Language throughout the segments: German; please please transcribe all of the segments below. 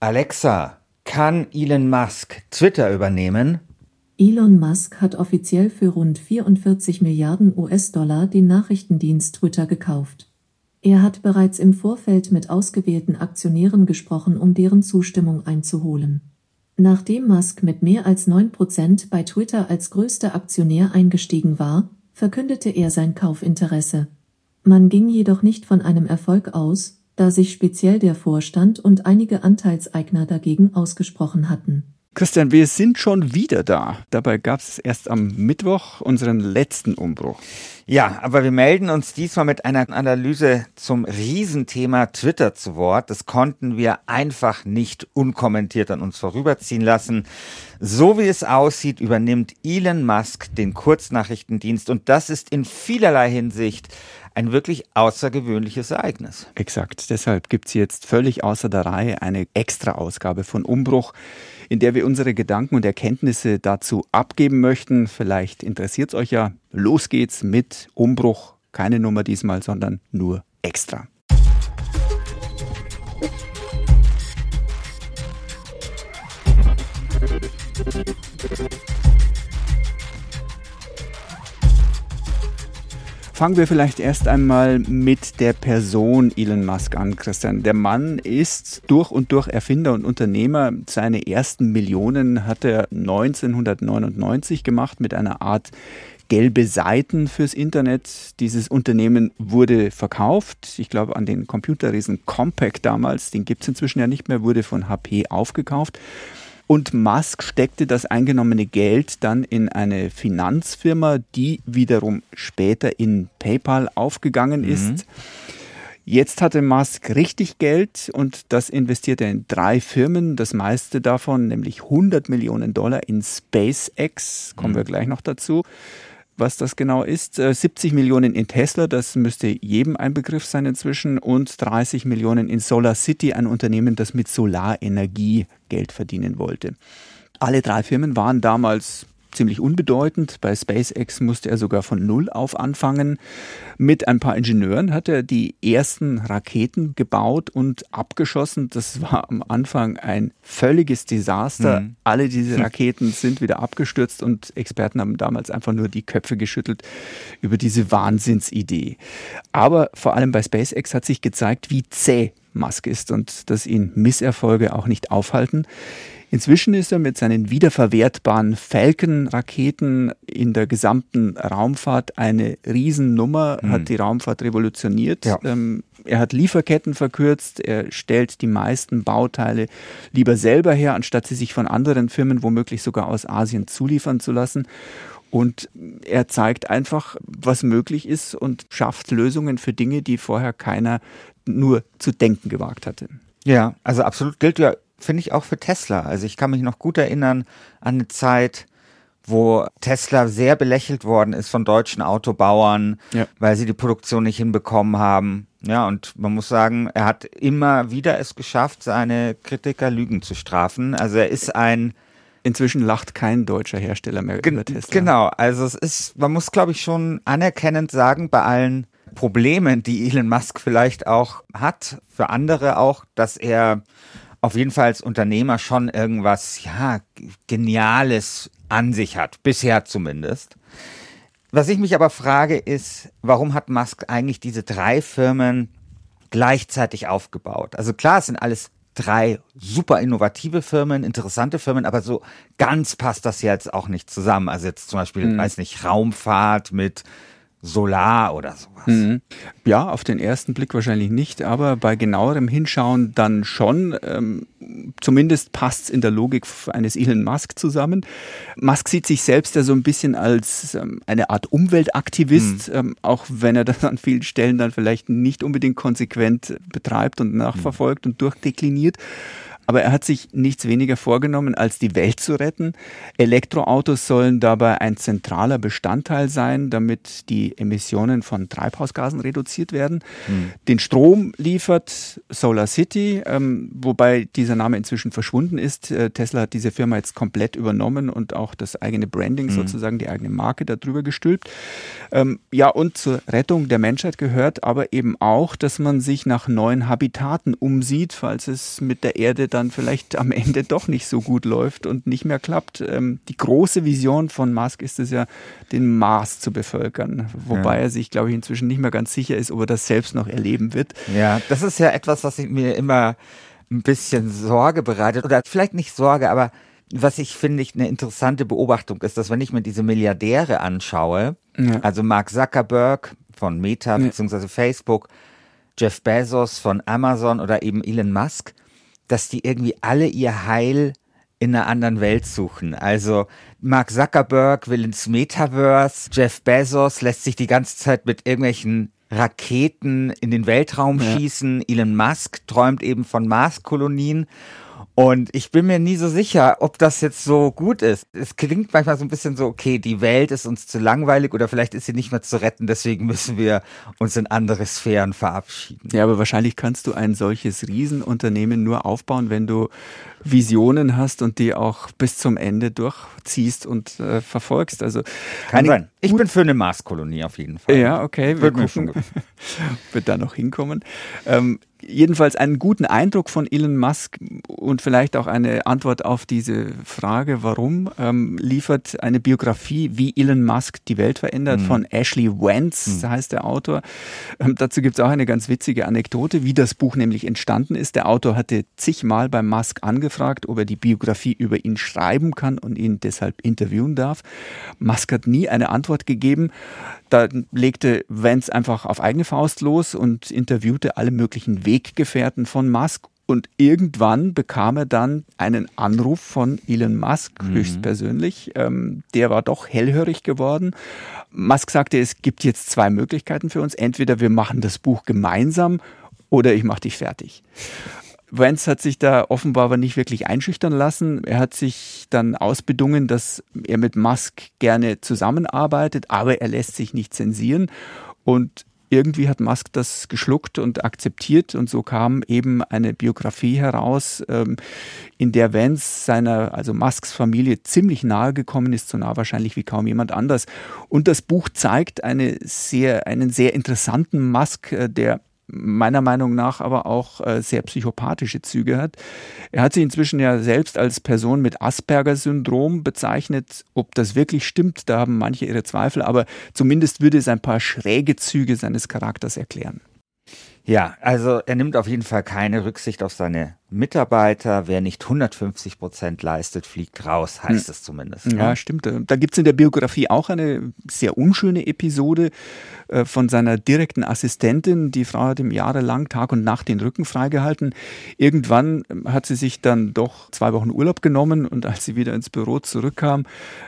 Alexa, kann Elon Musk Twitter übernehmen? Elon Musk hat offiziell für rund 44 Milliarden US-Dollar den Nachrichtendienst Twitter gekauft. Er hat bereits im Vorfeld mit ausgewählten Aktionären gesprochen, um deren Zustimmung einzuholen. Nachdem Musk mit mehr als 9% bei Twitter als größter Aktionär eingestiegen war, verkündete er sein Kaufinteresse. Man ging jedoch nicht von einem Erfolg aus, da sich speziell der Vorstand und einige Anteilseigner dagegen ausgesprochen hatten. Christian, wir sind schon wieder da. Dabei gab es erst am Mittwoch unseren letzten Umbruch. Ja, aber wir melden uns diesmal mit einer Analyse zum Riesenthema Twitter zu Wort. Das konnten wir einfach nicht unkommentiert an uns vorüberziehen lassen. So wie es aussieht, übernimmt Elon Musk den Kurznachrichtendienst und das ist in vielerlei Hinsicht ein wirklich außergewöhnliches Ereignis. Exakt. Deshalb gibt es jetzt völlig außer der Reihe eine Extra-Ausgabe von Umbruch, in der wir unsere Gedanken und Erkenntnisse dazu abgeben möchten. Vielleicht interessiert es euch ja. Los geht's mit Umbruch. Keine Nummer diesmal, sondern nur extra. Fangen wir vielleicht erst einmal mit der Person Elon Musk an, Christian. Der Mann ist durch und durch Erfinder und Unternehmer. Seine ersten Millionen hat er 1999 gemacht mit einer Art gelbe Seiten fürs Internet. Dieses Unternehmen wurde verkauft. Ich glaube, an den Computerriesen Compaq damals, den gibt es inzwischen ja nicht mehr, wurde von HP aufgekauft. Und Musk steckte das eingenommene Geld dann in eine Finanzfirma, die wiederum später in PayPal aufgegangen mhm. ist. Jetzt hatte Musk richtig Geld und das investiert er in drei Firmen. Das meiste davon, nämlich 100 Millionen Dollar in SpaceX, kommen mhm. wir gleich noch dazu was das genau ist. 70 äh, Millionen in Tesla, das müsste jedem ein Begriff sein inzwischen, und 30 Millionen in Solar City, ein Unternehmen, das mit Solarenergie Geld verdienen wollte. Alle drei Firmen waren damals ziemlich unbedeutend. Bei SpaceX musste er sogar von Null auf anfangen. Mit ein paar Ingenieuren hat er die ersten Raketen gebaut und abgeschossen. Das war am Anfang ein völliges Desaster. Mhm. Alle diese Raketen sind wieder abgestürzt und Experten haben damals einfach nur die Köpfe geschüttelt über diese Wahnsinnsidee. Aber vor allem bei SpaceX hat sich gezeigt, wie zäh Musk ist und dass ihn Misserfolge auch nicht aufhalten. Inzwischen ist er mit seinen wiederverwertbaren Falcon-Raketen in der gesamten Raumfahrt eine Riesennummer, mhm. hat die Raumfahrt revolutioniert. Ja. Ähm, er hat Lieferketten verkürzt, er stellt die meisten Bauteile lieber selber her, anstatt sie sich von anderen Firmen womöglich sogar aus Asien zuliefern zu lassen. Und er zeigt einfach, was möglich ist und schafft Lösungen für Dinge, die vorher keiner nur zu denken gewagt hatte. Ja, also absolut gilt ja finde ich auch für Tesla. Also ich kann mich noch gut erinnern an eine Zeit, wo Tesla sehr belächelt worden ist von deutschen Autobauern, ja. weil sie die Produktion nicht hinbekommen haben. Ja, und man muss sagen, er hat immer wieder es geschafft, seine Kritiker Lügen zu strafen. Also er ist ein Inzwischen lacht kein deutscher Hersteller mehr über Tesla. Genau, also es ist, man muss glaube ich schon anerkennend sagen, bei allen Problemen, die Elon Musk vielleicht auch hat, für andere auch, dass er auf jeden Fall als Unternehmer schon irgendwas, ja, Geniales an sich hat. Bisher zumindest. Was ich mich aber frage ist, warum hat Musk eigentlich diese drei Firmen gleichzeitig aufgebaut? Also klar, es sind alles drei super innovative Firmen, interessante Firmen, aber so ganz passt das jetzt auch nicht zusammen. Also jetzt zum Beispiel, mhm. weiß nicht, Raumfahrt mit Solar oder sowas. Mhm. Ja, auf den ersten Blick wahrscheinlich nicht, aber bei genauerem Hinschauen dann schon. Ähm, zumindest passt es in der Logik eines Elon Musk zusammen. Musk sieht sich selbst ja so ein bisschen als ähm, eine Art Umweltaktivist, mhm. ähm, auch wenn er das an vielen Stellen dann vielleicht nicht unbedingt konsequent betreibt und nachverfolgt mhm. und durchdekliniert. Aber er hat sich nichts weniger vorgenommen, als die Welt zu retten. Elektroautos sollen dabei ein zentraler Bestandteil sein, damit die Emissionen von Treibhausgasen reduziert werden. Mhm. Den Strom liefert Solar City, ähm, wobei dieser Name inzwischen verschwunden ist. Äh, Tesla hat diese Firma jetzt komplett übernommen und auch das eigene Branding, mhm. sozusagen die eigene Marke darüber gestülpt. Ähm, ja, und zur Rettung der Menschheit gehört aber eben auch, dass man sich nach neuen Habitaten umsieht, falls es mit der Erde dann dann vielleicht am Ende doch nicht so gut läuft und nicht mehr klappt. Ähm, die große Vision von Musk ist es ja, den Mars zu bevölkern, wobei ja. er sich, glaube ich, inzwischen nicht mehr ganz sicher ist, ob er das selbst noch erleben wird. Ja, das ist ja etwas, was mir immer ein bisschen Sorge bereitet oder vielleicht nicht Sorge, aber was ich finde ich eine interessante Beobachtung ist, dass wenn ich mir diese Milliardäre anschaue, ja. also Mark Zuckerberg von Meta ja. bzw. Facebook, Jeff Bezos von Amazon oder eben Elon Musk, dass die irgendwie alle ihr Heil in einer anderen Welt suchen. Also Mark Zuckerberg will ins Metaverse, Jeff Bezos lässt sich die ganze Zeit mit irgendwelchen Raketen in den Weltraum ja. schießen, Elon Musk träumt eben von Marskolonien und ich bin mir nie so sicher, ob das jetzt so gut ist. Es klingt manchmal so ein bisschen so, okay, die Welt ist uns zu langweilig oder vielleicht ist sie nicht mehr zu retten, deswegen müssen wir uns in andere Sphären verabschieden. Ja, aber wahrscheinlich kannst du ein solches Riesenunternehmen nur aufbauen, wenn du Visionen hast und die auch bis zum Ende durchziehst und äh, verfolgst. Also kann sein. Ich bin für eine Marskolonie auf jeden Fall. Ja, okay. Wir Wird gucken, wird da noch hinkommen. Ähm, jedenfalls einen guten Eindruck von Elon Musk und vielleicht auch eine Antwort auf diese Frage, warum, ähm, liefert eine Biografie, wie Elon Musk die Welt verändert, mhm. von Ashley Wentz, mhm. heißt der Autor. Ähm, dazu gibt es auch eine ganz witzige Anekdote, wie das Buch nämlich entstanden ist. Der Autor hatte zigmal beim Musk angefragt, ob er die Biografie über ihn schreiben kann und ihn deshalb interviewen darf. Musk hat nie eine Antwort gegeben. Da legte Vance einfach auf eigene Faust los und interviewte alle möglichen Weggefährten von Musk. Und irgendwann bekam er dann einen Anruf von Elon Musk mhm. höchstpersönlich. Ähm, der war doch hellhörig geworden. Musk sagte, es gibt jetzt zwei Möglichkeiten für uns. Entweder wir machen das Buch gemeinsam oder ich mache dich fertig. Vance hat sich da offenbar aber nicht wirklich einschüchtern lassen. Er hat sich dann ausbedungen, dass er mit Musk gerne zusammenarbeitet, aber er lässt sich nicht zensieren. Und irgendwie hat Musk das geschluckt und akzeptiert und so kam eben eine Biografie heraus, ähm, in der Vance seiner, also Musks Familie ziemlich nahe gekommen ist, so nah wahrscheinlich wie kaum jemand anders. Und das Buch zeigt eine sehr, einen sehr interessanten Musk, äh, der meiner Meinung nach aber auch äh, sehr psychopathische Züge hat. Er hat sich inzwischen ja selbst als Person mit Asperger-Syndrom bezeichnet. Ob das wirklich stimmt, da haben manche ihre Zweifel, aber zumindest würde es ein paar schräge Züge seines Charakters erklären. Ja, also er nimmt auf jeden Fall keine Rücksicht auf seine Mitarbeiter. Wer nicht 150 Prozent leistet, fliegt raus, heißt hm. es zumindest. Ja, ne? stimmt. Da gibt es in der Biografie auch eine sehr unschöne Episode äh, von seiner direkten Assistentin. Die Frau hat ihm jahrelang Tag und Nacht den Rücken freigehalten. Irgendwann ähm, hat sie sich dann doch zwei Wochen Urlaub genommen und als sie wieder ins Büro zurückkam,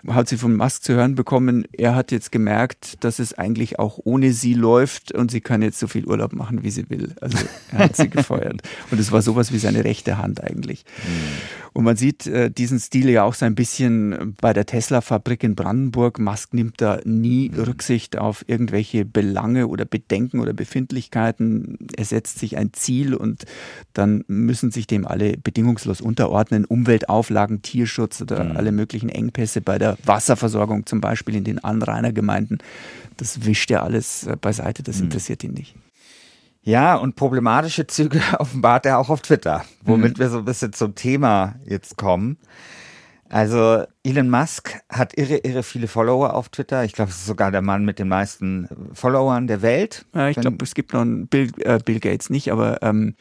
hat sie von Musk zu hören bekommen, er hat jetzt gemerkt, dass es eigentlich auch ohne sie läuft und sie kann jetzt so viel Urlaub machen, wie sie will. Also er hat sie gefeuert. Und es war sowas wie seine rechte Hand eigentlich. Mhm. Und man sieht äh, diesen Stil ja auch so ein bisschen bei der Tesla-Fabrik in Brandenburg. Musk nimmt da nie mhm. Rücksicht auf irgendwelche Belange oder Bedenken oder Befindlichkeiten. Er setzt sich ein Ziel und dann müssen sich dem alle bedingungslos unterordnen. Umweltauflagen, Tierschutz oder mhm. alle möglichen Engpässe bei der Wasserversorgung zum Beispiel in den Anrainergemeinden. Das wischt er alles äh, beiseite, das mhm. interessiert ihn nicht. Ja, und problematische Züge offenbart er auch auf Twitter, womit mhm. wir so ein bisschen zum Thema jetzt kommen. Also Elon Musk hat irre, irre viele Follower auf Twitter. Ich glaube, es ist sogar der Mann mit den meisten Followern der Welt. Ja, ich glaube, es gibt noch einen Bill, äh, Bill Gates nicht, aber ähm,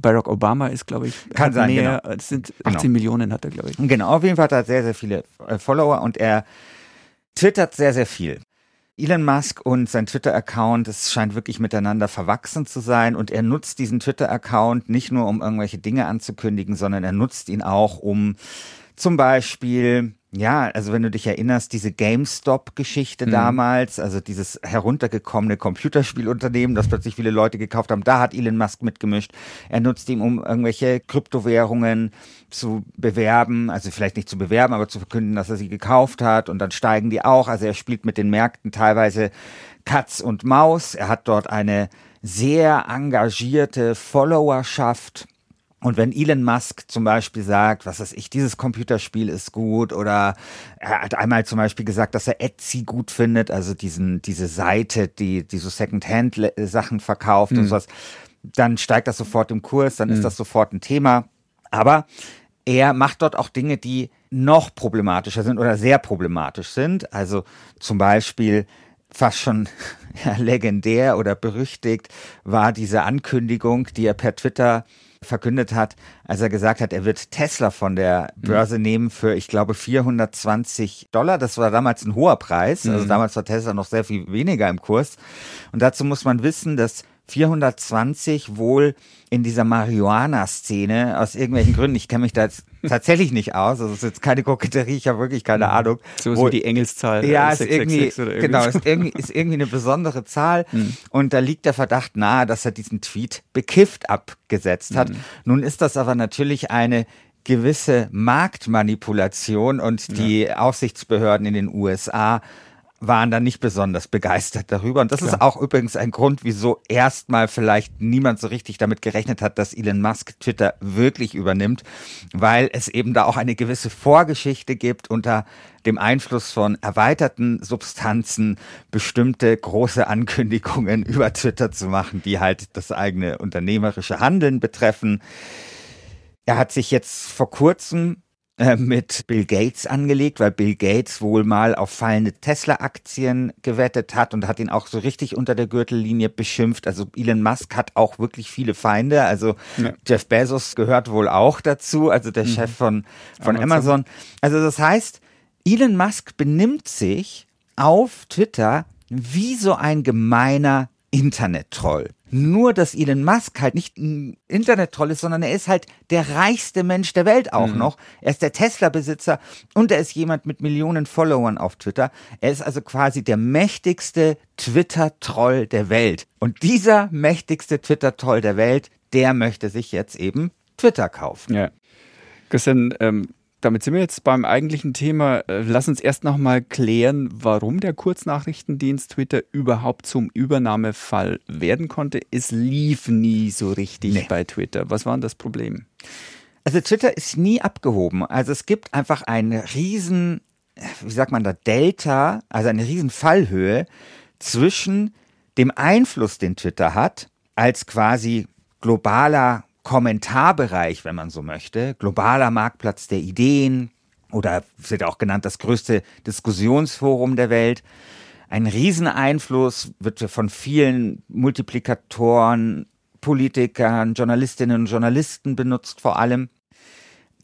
Barack Obama ist, glaube ich, kann sein, mehr, genau. es sind 18 genau. Millionen hat er, glaube ich. Genau, auf jeden Fall hat er sehr, sehr viele äh, Follower und er twittert sehr, sehr viel. Elon Musk und sein Twitter-Account, es scheint wirklich miteinander verwachsen zu sein und er nutzt diesen Twitter-Account nicht nur, um irgendwelche Dinge anzukündigen, sondern er nutzt ihn auch, um zum Beispiel ja, also wenn du dich erinnerst, diese GameStop-Geschichte mhm. damals, also dieses heruntergekommene Computerspielunternehmen, das plötzlich viele Leute gekauft haben, da hat Elon Musk mitgemischt. Er nutzt ihn, um irgendwelche Kryptowährungen zu bewerben, also vielleicht nicht zu bewerben, aber zu verkünden, dass er sie gekauft hat und dann steigen die auch. Also er spielt mit den Märkten teilweise Katz und Maus. Er hat dort eine sehr engagierte Followerschaft und wenn Elon Musk zum Beispiel sagt, was weiß ich, dieses Computerspiel ist gut oder er hat einmal zum Beispiel gesagt, dass er Etsy gut findet, also diesen, diese Seite, die, die so Secondhand-Sachen verkauft mhm. und sowas, dann steigt das sofort im Kurs, dann mhm. ist das sofort ein Thema. Aber er macht dort auch Dinge, die noch problematischer sind oder sehr problematisch sind. Also zum Beispiel fast schon legendär oder berüchtigt war diese Ankündigung, die er per Twitter verkündet hat, als er gesagt hat, er wird Tesla von der mhm. Börse mhm. nehmen für, ich glaube, 420 Dollar. Das war damals ein hoher Preis. Also mhm. damals war Tesla noch sehr viel weniger im Kurs. Und dazu muss man wissen, dass 420 wohl in dieser Marihuana-Szene aus irgendwelchen Gründen, ich kenne mich da jetzt tatsächlich nicht aus, also es ist jetzt keine Koketterie, ich habe wirklich keine mhm. Ahnung. So ist wie die Engelszahl. Ja, 666 ist irgendwie, irgendwie, genau, ist irgendwie, ist irgendwie eine besondere Zahl mhm. und da liegt der Verdacht nahe, dass er diesen Tweet bekifft abgesetzt hat. Mhm. Nun ist das aber natürlich eine gewisse Marktmanipulation und die ja. Aufsichtsbehörden in den USA waren da nicht besonders begeistert darüber. Und das Klar. ist auch übrigens ein Grund, wieso erstmal vielleicht niemand so richtig damit gerechnet hat, dass Elon Musk Twitter wirklich übernimmt, weil es eben da auch eine gewisse Vorgeschichte gibt unter dem Einfluss von erweiterten Substanzen bestimmte große Ankündigungen über Twitter zu machen, die halt das eigene unternehmerische Handeln betreffen. Er hat sich jetzt vor kurzem äh, mit Bill Gates angelegt, weil Bill Gates wohl mal auf fallende Tesla-Aktien gewettet hat und hat ihn auch so richtig unter der Gürtellinie beschimpft. Also Elon Musk hat auch wirklich viele Feinde. Also ja. Jeff Bezos gehört wohl auch dazu, also der mhm. Chef von, von Amazon. Amazon. Also das heißt, Elon Musk benimmt sich auf Twitter wie so ein gemeiner Internet-Troll. Nur, dass Elon Musk halt nicht ein Internet-Troll ist, sondern er ist halt der reichste Mensch der Welt auch mhm. noch. Er ist der Tesla-Besitzer und er ist jemand mit Millionen Followern auf Twitter. Er ist also quasi der mächtigste Twitter-Troll der Welt. Und dieser mächtigste Twitter-Troll der Welt, der möchte sich jetzt eben Twitter kaufen. Ja. Christian, ähm, damit sind wir jetzt beim eigentlichen Thema. Äh, lass uns erst nochmal klären, warum der Kurznachrichtendienst Twitter überhaupt zum Übernahmefall werden konnte. Es lief nie so richtig nee. bei Twitter. Was war denn das Problem? Also Twitter ist nie abgehoben. Also es gibt einfach einen riesen, wie sagt man da, Delta, also eine riesen Fallhöhe zwischen dem Einfluss, den Twitter hat, als quasi globaler Kommentarbereich, wenn man so möchte, globaler Marktplatz der Ideen oder wird auch genannt das größte Diskussionsforum der Welt. Ein Rieseneinfluss wird von vielen Multiplikatoren, Politikern, Journalistinnen und Journalisten benutzt vor allem.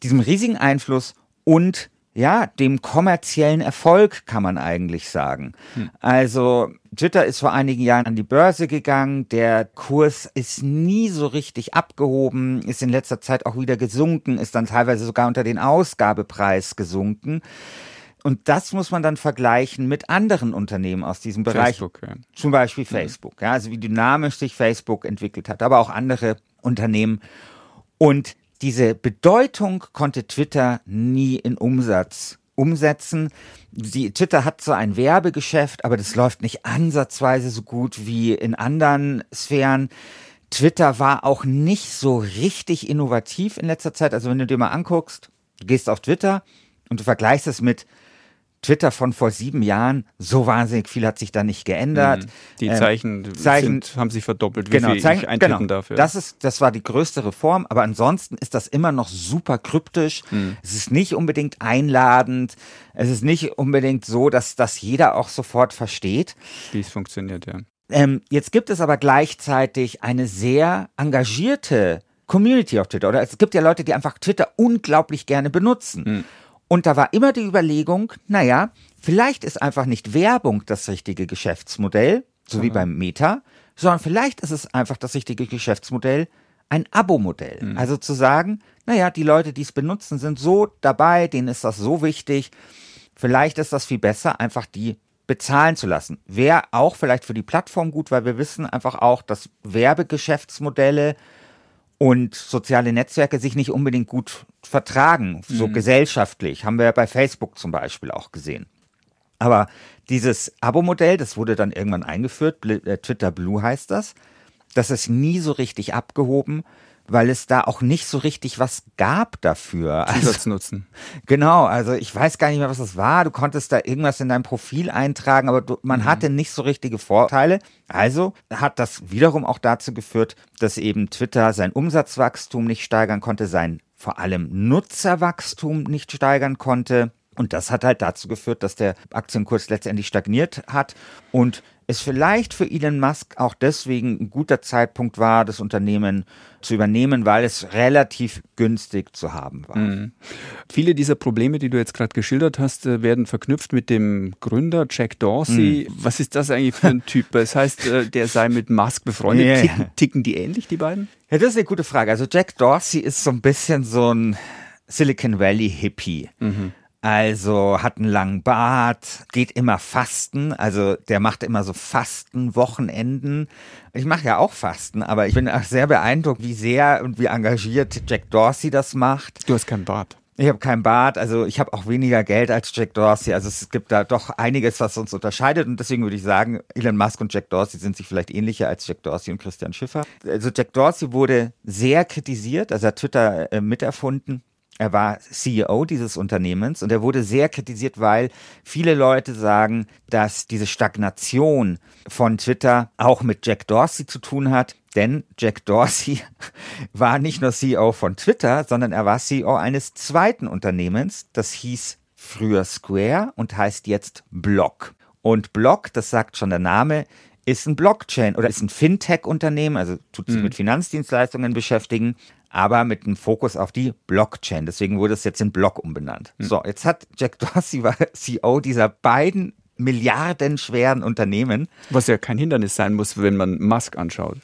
Diesem riesigen Einfluss und ja, dem kommerziellen Erfolg kann man eigentlich sagen. Hm. Also Twitter ist vor einigen Jahren an die Börse gegangen, der Kurs ist nie so richtig abgehoben, ist in letzter Zeit auch wieder gesunken, ist dann teilweise sogar unter den Ausgabepreis gesunken. Und das muss man dann vergleichen mit anderen Unternehmen aus diesem Bereich. Facebook, ja. Zum Beispiel Facebook. Ja, also wie dynamisch sich Facebook entwickelt hat, aber auch andere Unternehmen. Und diese Bedeutung konnte Twitter nie in Umsatz umsetzen. Die, Twitter hat so ein Werbegeschäft, aber das läuft nicht ansatzweise so gut wie in anderen Sphären. Twitter war auch nicht so richtig innovativ in letzter Zeit. Also wenn du dir mal anguckst, du gehst auf Twitter und du vergleichst es mit Twitter von vor sieben Jahren, so wahnsinnig viel hat sich da nicht geändert. Mhm. Die Zeichen, ähm, Zeichen sind, haben sich verdoppelt, wie genau, viel Zeichen, ich eintippen genau. dafür. Das, ist, das war die größte Reform, aber ansonsten ist das immer noch super kryptisch. Mhm. Es ist nicht unbedingt einladend. Es ist nicht unbedingt so, dass das jeder auch sofort versteht. Wie es funktioniert, ja. Ähm, jetzt gibt es aber gleichzeitig eine sehr engagierte Community auf Twitter. Oder es gibt ja Leute, die einfach Twitter unglaublich gerne benutzen. Mhm. Und da war immer die Überlegung, naja, vielleicht ist einfach nicht Werbung das richtige Geschäftsmodell, so wie beim Meta, sondern vielleicht ist es einfach das richtige Geschäftsmodell, ein Abo-Modell. Mhm. Also zu sagen, naja, die Leute, die es benutzen, sind so dabei, denen ist das so wichtig. Vielleicht ist das viel besser, einfach die bezahlen zu lassen. Wäre auch vielleicht für die Plattform gut, weil wir wissen einfach auch, dass Werbegeschäftsmodelle und soziale Netzwerke sich nicht unbedingt gut vertragen, so mhm. gesellschaftlich. Haben wir ja bei Facebook zum Beispiel auch gesehen. Aber dieses Abo-Modell, das wurde dann irgendwann eingeführt, äh, Twitter Blue heißt das, das ist nie so richtig abgehoben weil es da auch nicht so richtig was gab dafür. Zusatznutzen. Also, genau, also ich weiß gar nicht mehr, was das war. Du konntest da irgendwas in dein Profil eintragen, aber du, man mhm. hatte nicht so richtige Vorteile. Also hat das wiederum auch dazu geführt, dass eben Twitter sein Umsatzwachstum nicht steigern konnte, sein vor allem Nutzerwachstum nicht steigern konnte. Und das hat halt dazu geführt, dass der Aktienkurs letztendlich stagniert hat und es vielleicht für Elon Musk auch deswegen ein guter Zeitpunkt war, das Unternehmen zu übernehmen, weil es relativ günstig zu haben war. Mhm. Viele dieser Probleme, die du jetzt gerade geschildert hast, äh, werden verknüpft mit dem Gründer Jack Dorsey. Mhm. Was ist das eigentlich für ein Typ? Das heißt, äh, der sei mit Musk befreundet. Ja, ticken, ticken die ähnlich, die beiden? Ja, das ist eine gute Frage. Also Jack Dorsey ist so ein bisschen so ein Silicon Valley Hippie. Mhm. Also hat einen langen Bart, geht immer Fasten, also der macht immer so Fasten-Wochenenden. Ich mache ja auch Fasten, aber ich bin auch sehr beeindruckt, wie sehr und wie engagiert Jack Dorsey das macht. Du hast keinen Bart. Ich habe keinen Bart, also ich habe auch weniger Geld als Jack Dorsey. Also es gibt da doch einiges, was uns unterscheidet. Und deswegen würde ich sagen, Elon Musk und Jack Dorsey sind sich vielleicht ähnlicher als Jack Dorsey und Christian Schiffer. Also Jack Dorsey wurde sehr kritisiert, also er hat Twitter äh, miterfunden er war CEO dieses Unternehmens und er wurde sehr kritisiert, weil viele Leute sagen, dass diese Stagnation von Twitter auch mit Jack Dorsey zu tun hat. Denn Jack Dorsey war nicht nur CEO von Twitter, sondern er war CEO eines zweiten Unternehmens, das hieß früher Square und heißt jetzt Block. Und Block, das sagt schon der Name, ist ein Blockchain oder ist ein Fintech-Unternehmen, also tut sich mhm. mit Finanzdienstleistungen beschäftigen aber mit einem Fokus auf die Blockchain. Deswegen wurde es jetzt in Block umbenannt. Mhm. So, jetzt hat Jack Dorsey war CEO dieser beiden milliardenschweren Unternehmen. Was ja kein Hindernis sein muss, wenn man Musk anschaut.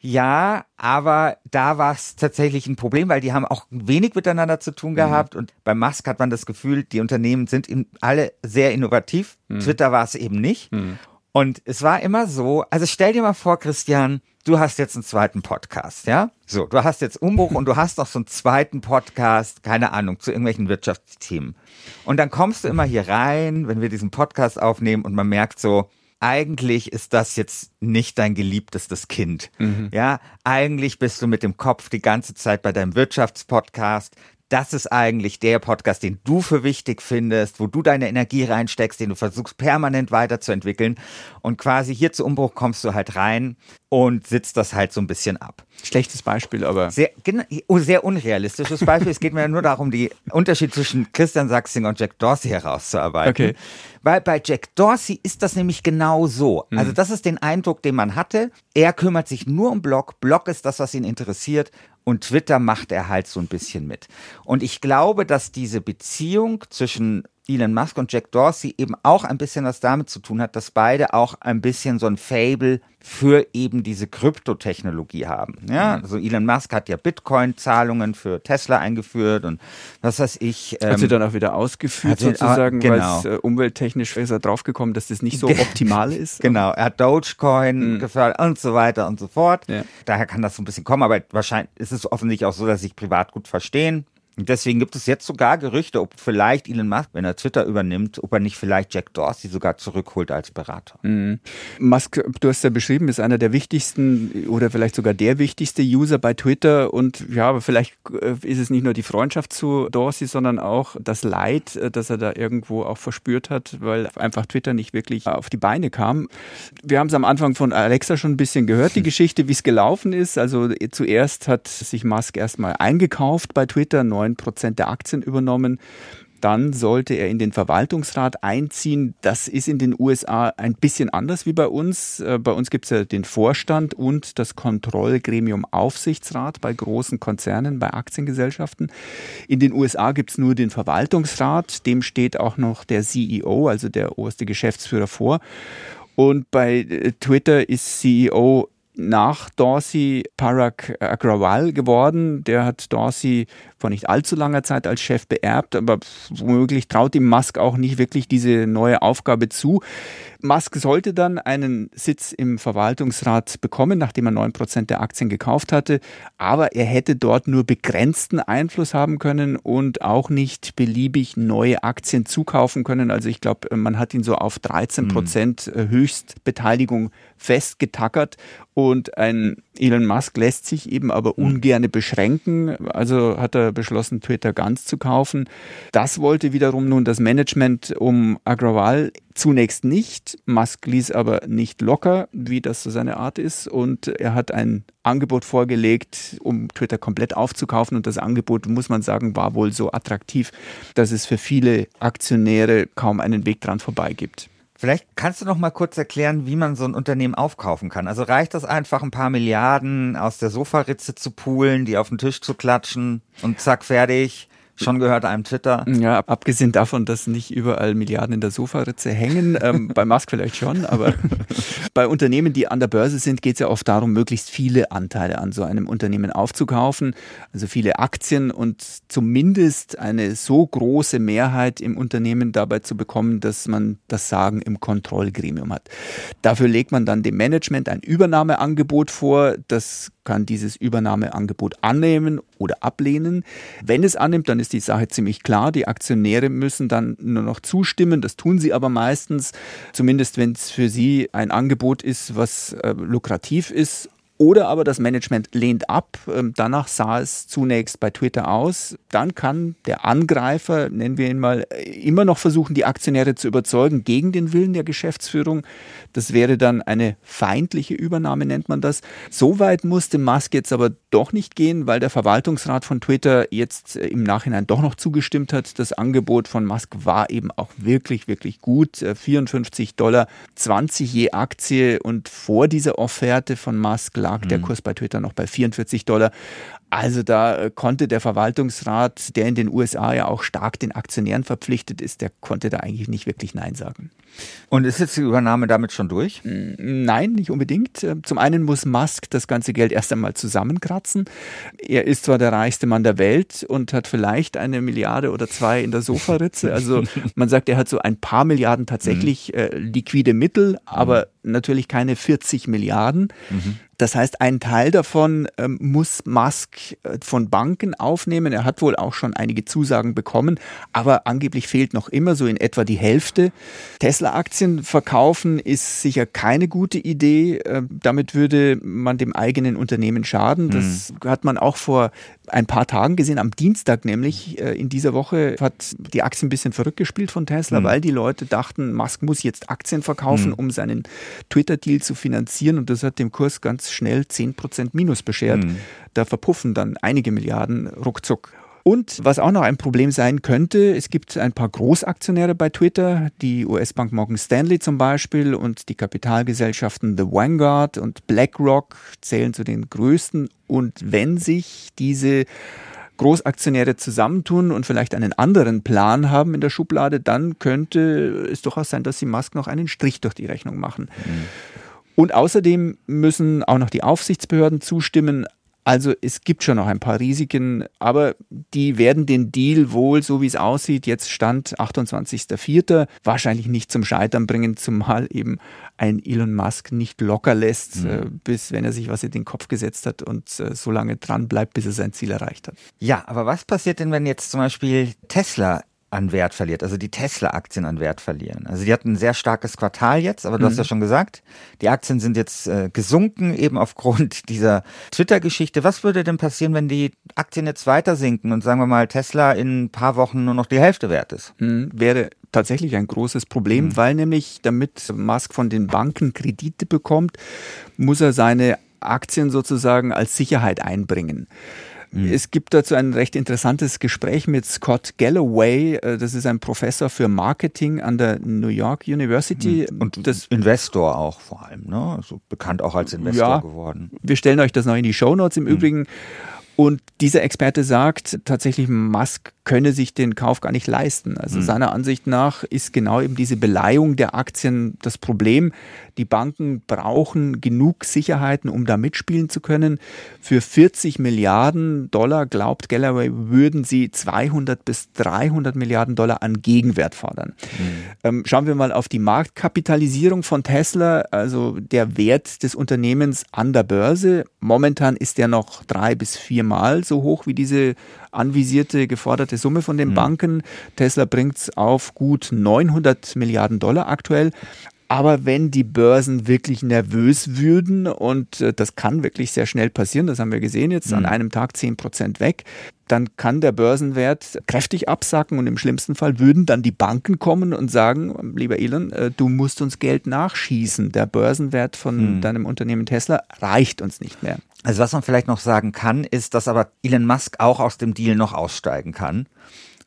Ja, aber da war es tatsächlich ein Problem, weil die haben auch wenig miteinander zu tun gehabt. Mhm. Und bei Musk hat man das Gefühl, die Unternehmen sind alle sehr innovativ. Mhm. Twitter war es eben nicht. Mhm. Und es war immer so, also stell dir mal vor, Christian, du hast jetzt einen zweiten Podcast, ja? So, du hast jetzt Umbruch und du hast noch so einen zweiten Podcast, keine Ahnung, zu irgendwelchen Wirtschaftsthemen. Und dann kommst du immer hier rein, wenn wir diesen Podcast aufnehmen und man merkt so, eigentlich ist das jetzt nicht dein geliebtestes Kind. Mhm. Ja, eigentlich bist du mit dem Kopf die ganze Zeit bei deinem Wirtschaftspodcast das ist eigentlich der Podcast, den du für wichtig findest, wo du deine Energie reinsteckst, den du versuchst permanent weiterzuentwickeln. Und quasi hier zu Umbruch kommst du halt rein und sitzt das halt so ein bisschen ab. Schlechtes Beispiel, aber. Sehr, oh, sehr unrealistisches Beispiel. es geht mir nur darum, die Unterschied zwischen Christian Sachsinger und Jack Dorsey herauszuarbeiten. Okay. Weil bei Jack Dorsey ist das nämlich genau so. Mhm. Also das ist den Eindruck, den man hatte. Er kümmert sich nur um Blog. Blog ist das, was ihn interessiert und Twitter macht er halt so ein bisschen mit. Und ich glaube, dass diese Beziehung zwischen Elon Musk und Jack Dorsey eben auch ein bisschen was damit zu tun hat, dass beide auch ein bisschen so ein Fable für eben diese Kryptotechnologie haben. Ja, mhm. also Elon Musk hat ja Bitcoin-Zahlungen für Tesla eingeführt und was weiß ich. Ähm, hat sie dann auch wieder ausgeführt sozusagen, genau. weil es äh, umwelttechnisch ist er draufgekommen, dass das nicht so optimal ist. genau, er hat Dogecoin mhm. gefördert und so weiter und so fort. Ja. Daher kann das so ein bisschen kommen, aber wahrscheinlich ist es offensichtlich auch so, dass sich privat gut verstehen. Deswegen gibt es jetzt sogar Gerüchte, ob vielleicht Elon Musk, wenn er Twitter übernimmt, ob er nicht vielleicht Jack Dorsey sogar zurückholt als Berater. Mhm. Musk, du hast ja beschrieben, ist einer der wichtigsten oder vielleicht sogar der wichtigste User bei Twitter. Und ja, aber vielleicht äh, ist es nicht nur die Freundschaft zu Dorsey, sondern auch das Leid, äh, das er da irgendwo auch verspürt hat, weil einfach Twitter nicht wirklich auf die Beine kam. Wir haben es am Anfang von Alexa schon ein bisschen gehört, die Geschichte, wie es gelaufen ist. Also zuerst hat sich Musk erstmal eingekauft bei Twitter, 9 Prozent der Aktien übernommen. Dann sollte er in den Verwaltungsrat einziehen. Das ist in den USA ein bisschen anders wie bei uns. Äh, bei uns gibt es ja den Vorstand und das Kontrollgremium Aufsichtsrat bei großen Konzernen, bei Aktiengesellschaften. In den USA gibt es nur den Verwaltungsrat. Dem steht auch noch der CEO, also der oberste Geschäftsführer vor. Und bei äh, Twitter ist CEO nach Dorsey Parag Agrawal geworden. Der hat Dorsey vor nicht allzu langer Zeit als Chef beerbt, aber womöglich traut ihm Musk auch nicht wirklich diese neue Aufgabe zu. Musk sollte dann einen Sitz im Verwaltungsrat bekommen, nachdem er neun Prozent der Aktien gekauft hatte, aber er hätte dort nur begrenzten Einfluss haben können und auch nicht beliebig neue Aktien zukaufen können. Also ich glaube, man hat ihn so auf 13 Prozent mhm. Höchstbeteiligung festgetackert und ein Elon Musk lässt sich eben aber ungerne beschränken. Also hat er beschlossen, Twitter ganz zu kaufen. Das wollte wiederum nun das Management um Agrawal zunächst nicht. Musk ließ aber nicht locker, wie das so seine Art ist. Und er hat ein Angebot vorgelegt, um Twitter komplett aufzukaufen. Und das Angebot, muss man sagen, war wohl so attraktiv, dass es für viele Aktionäre kaum einen Weg dran vorbei gibt. Vielleicht kannst du noch mal kurz erklären, wie man so ein Unternehmen aufkaufen kann. Also reicht das einfach, ein paar Milliarden aus der Sofaritze zu poolen, die auf den Tisch zu klatschen und zack, fertig? Schon gehört einem Twitter. Ja, abgesehen davon, dass nicht überall Milliarden in der Sofaritze hängen, ähm, bei Musk vielleicht schon, aber bei Unternehmen, die an der Börse sind, geht es ja oft darum, möglichst viele Anteile an so einem Unternehmen aufzukaufen, also viele Aktien und zumindest eine so große Mehrheit im Unternehmen dabei zu bekommen, dass man das Sagen im Kontrollgremium hat. Dafür legt man dann dem Management ein Übernahmeangebot vor, das kann dieses Übernahmeangebot annehmen oder ablehnen. Wenn es annimmt, dann ist die Sache ziemlich klar. Die Aktionäre müssen dann nur noch zustimmen. Das tun sie aber meistens, zumindest wenn es für sie ein Angebot ist, was äh, lukrativ ist oder aber das Management lehnt ab. Ähm, danach sah es zunächst bei Twitter aus. Dann kann der Angreifer, nennen wir ihn mal, immer noch versuchen, die Aktionäre zu überzeugen gegen den Willen der Geschäftsführung. Das wäre dann eine feindliche Übernahme, nennt man das. So weit musste Musk jetzt aber doch nicht gehen, weil der Verwaltungsrat von Twitter jetzt äh, im Nachhinein doch noch zugestimmt hat. Das Angebot von Musk war eben auch wirklich, wirklich gut. 54 äh, Dollar 20 je Aktie und vor dieser Offerte von Musk lag der mhm. Kurs bei Twitter noch bei 44 Dollar. Also da äh, konnte der Verwaltungsrat, der in den USA ja auch stark den Aktionären verpflichtet ist, der konnte da eigentlich nicht wirklich Nein sagen. Und ist jetzt die Übernahme damit schon durch? Mm, nein, nicht unbedingt. Äh, zum einen muss Musk das ganze Geld erst einmal zusammenkratzen. Er ist zwar der reichste Mann der Welt und hat vielleicht eine Milliarde oder zwei in der Sofaritze. Also man sagt, er hat so ein paar Milliarden tatsächlich mhm. äh, liquide Mittel, aber mhm. Natürlich keine 40 Milliarden. Mhm. Das heißt, ein Teil davon ähm, muss Musk äh, von Banken aufnehmen. Er hat wohl auch schon einige Zusagen bekommen, aber angeblich fehlt noch immer so in etwa die Hälfte. Tesla-Aktien verkaufen ist sicher keine gute Idee. Ähm, damit würde man dem eigenen Unternehmen schaden. Das hm. hat man auch vor ein paar Tagen gesehen, am Dienstag nämlich äh, in dieser Woche hat die Aktie ein bisschen verrückt gespielt von Tesla, mhm. weil die Leute dachten, Musk muss jetzt Aktien verkaufen, mhm. um seinen Twitter-Deal zu finanzieren und das hat dem Kurs ganz schnell 10% Minus beschert. Mhm. Da verpuffen dann einige Milliarden ruckzuck. Und was auch noch ein Problem sein könnte, es gibt ein paar Großaktionäre bei Twitter, die US-Bank Morgan Stanley zum Beispiel und die Kapitalgesellschaften The Vanguard und BlackRock zählen zu den größten. Und wenn sich diese Großaktionäre zusammentun und vielleicht einen anderen Plan haben in der Schublade, dann könnte es durchaus sein, dass sie Musk noch einen Strich durch die Rechnung machen. Mhm. Und außerdem müssen auch noch die Aufsichtsbehörden zustimmen. Also es gibt schon noch ein paar Risiken, aber die werden den Deal wohl, so wie es aussieht, jetzt Stand 28.04. wahrscheinlich nicht zum Scheitern bringen, zumal eben ein Elon Musk nicht locker lässt, mhm. äh, bis wenn er sich was in den Kopf gesetzt hat und äh, so lange dran bleibt, bis er sein Ziel erreicht hat. Ja, aber was passiert denn, wenn jetzt zum Beispiel Tesla an Wert verliert, also die Tesla-Aktien an Wert verlieren. Also die hatten ein sehr starkes Quartal jetzt, aber du mhm. hast ja schon gesagt, die Aktien sind jetzt äh, gesunken, eben aufgrund dieser Twitter-Geschichte. Was würde denn passieren, wenn die Aktien jetzt weiter sinken und sagen wir mal Tesla in ein paar Wochen nur noch die Hälfte wert ist? Mhm. Wäre tatsächlich ein großes Problem, mhm. weil nämlich damit Musk von den Banken Kredite bekommt, muss er seine Aktien sozusagen als Sicherheit einbringen. Mhm. Es gibt dazu ein recht interessantes Gespräch mit Scott Galloway. Äh, das ist ein Professor für Marketing an der New York University. Mhm. Und das Investor auch vor allem, ne? Also bekannt auch als Investor ja, geworden. Wir stellen euch das noch in die Show Notes im mhm. Übrigen. Und dieser Experte sagt tatsächlich, Musk könne sich den Kauf gar nicht leisten. Also mhm. seiner Ansicht nach ist genau eben diese Beleihung der Aktien das Problem. Die Banken brauchen genug Sicherheiten, um da mitspielen zu können. Für 40 Milliarden Dollar, glaubt Galloway, würden sie 200 bis 300 Milliarden Dollar an Gegenwert fordern. Mhm. Ähm, schauen wir mal auf die Marktkapitalisierung von Tesla, also der Wert des Unternehmens an der Börse. Momentan ist der noch drei bis viermal so hoch wie diese anvisierte, geforderte Summe von den mhm. Banken. Tesla bringt es auf gut 900 Milliarden Dollar aktuell. Aber wenn die Börsen wirklich nervös würden, und äh, das kann wirklich sehr schnell passieren, das haben wir gesehen jetzt, mhm. an einem Tag 10 Prozent weg, dann kann der Börsenwert kräftig absacken und im schlimmsten Fall würden dann die Banken kommen und sagen, lieber Elon, äh, du musst uns Geld nachschießen. Der Börsenwert von mhm. deinem Unternehmen Tesla reicht uns nicht mehr. Also was man vielleicht noch sagen kann, ist, dass aber Elon Musk auch aus dem Deal noch aussteigen kann.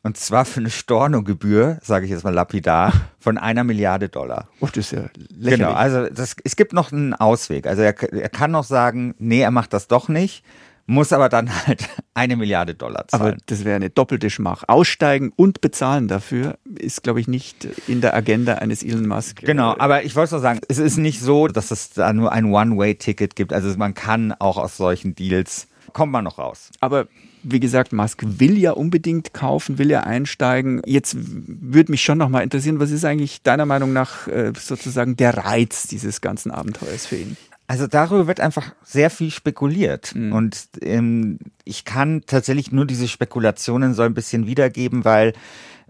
Und zwar für eine Stornogebühr, sage ich jetzt mal lapidar, von einer Milliarde Dollar. Oh, das ist ja lächerlich. Genau, also das, es gibt noch einen Ausweg. Also er, er kann noch sagen, nee, er macht das doch nicht muss aber dann halt eine Milliarde Dollar zahlen. Aber das wäre eine doppelte Schmach. Aussteigen und bezahlen dafür ist, glaube ich, nicht in der Agenda eines Elon Musk. Genau, aber ich wollte nur sagen, es ist nicht so, dass es da nur ein One-Way-Ticket gibt. Also man kann auch aus solchen Deals, kommt man noch raus. Aber wie gesagt, Musk will ja unbedingt kaufen, will ja einsteigen. Jetzt würde mich schon nochmal interessieren, was ist eigentlich deiner Meinung nach äh, sozusagen der Reiz dieses ganzen Abenteuers für ihn? Also darüber wird einfach sehr viel spekuliert. Mhm. Und ähm, ich kann tatsächlich nur diese Spekulationen so ein bisschen wiedergeben, weil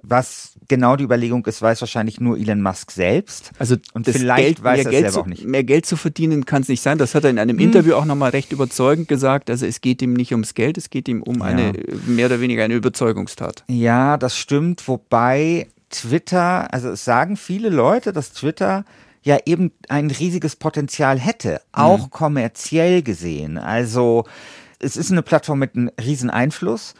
was genau die Überlegung ist, weiß wahrscheinlich nur Elon Musk selbst. Also und vielleicht Geld, weiß er Geld selber zu, auch nicht. Mehr Geld zu verdienen kann es nicht sein. Das hat er in einem hm. Interview auch nochmal recht überzeugend gesagt. Also es geht ihm nicht ums Geld, es geht ihm um ja. eine mehr oder weniger eine Überzeugungstat. Ja, das stimmt. Wobei Twitter, also es sagen viele Leute, dass Twitter ja eben ein riesiges Potenzial hätte, auch mhm. kommerziell gesehen. Also es ist eine Plattform mit einem riesen Einfluss.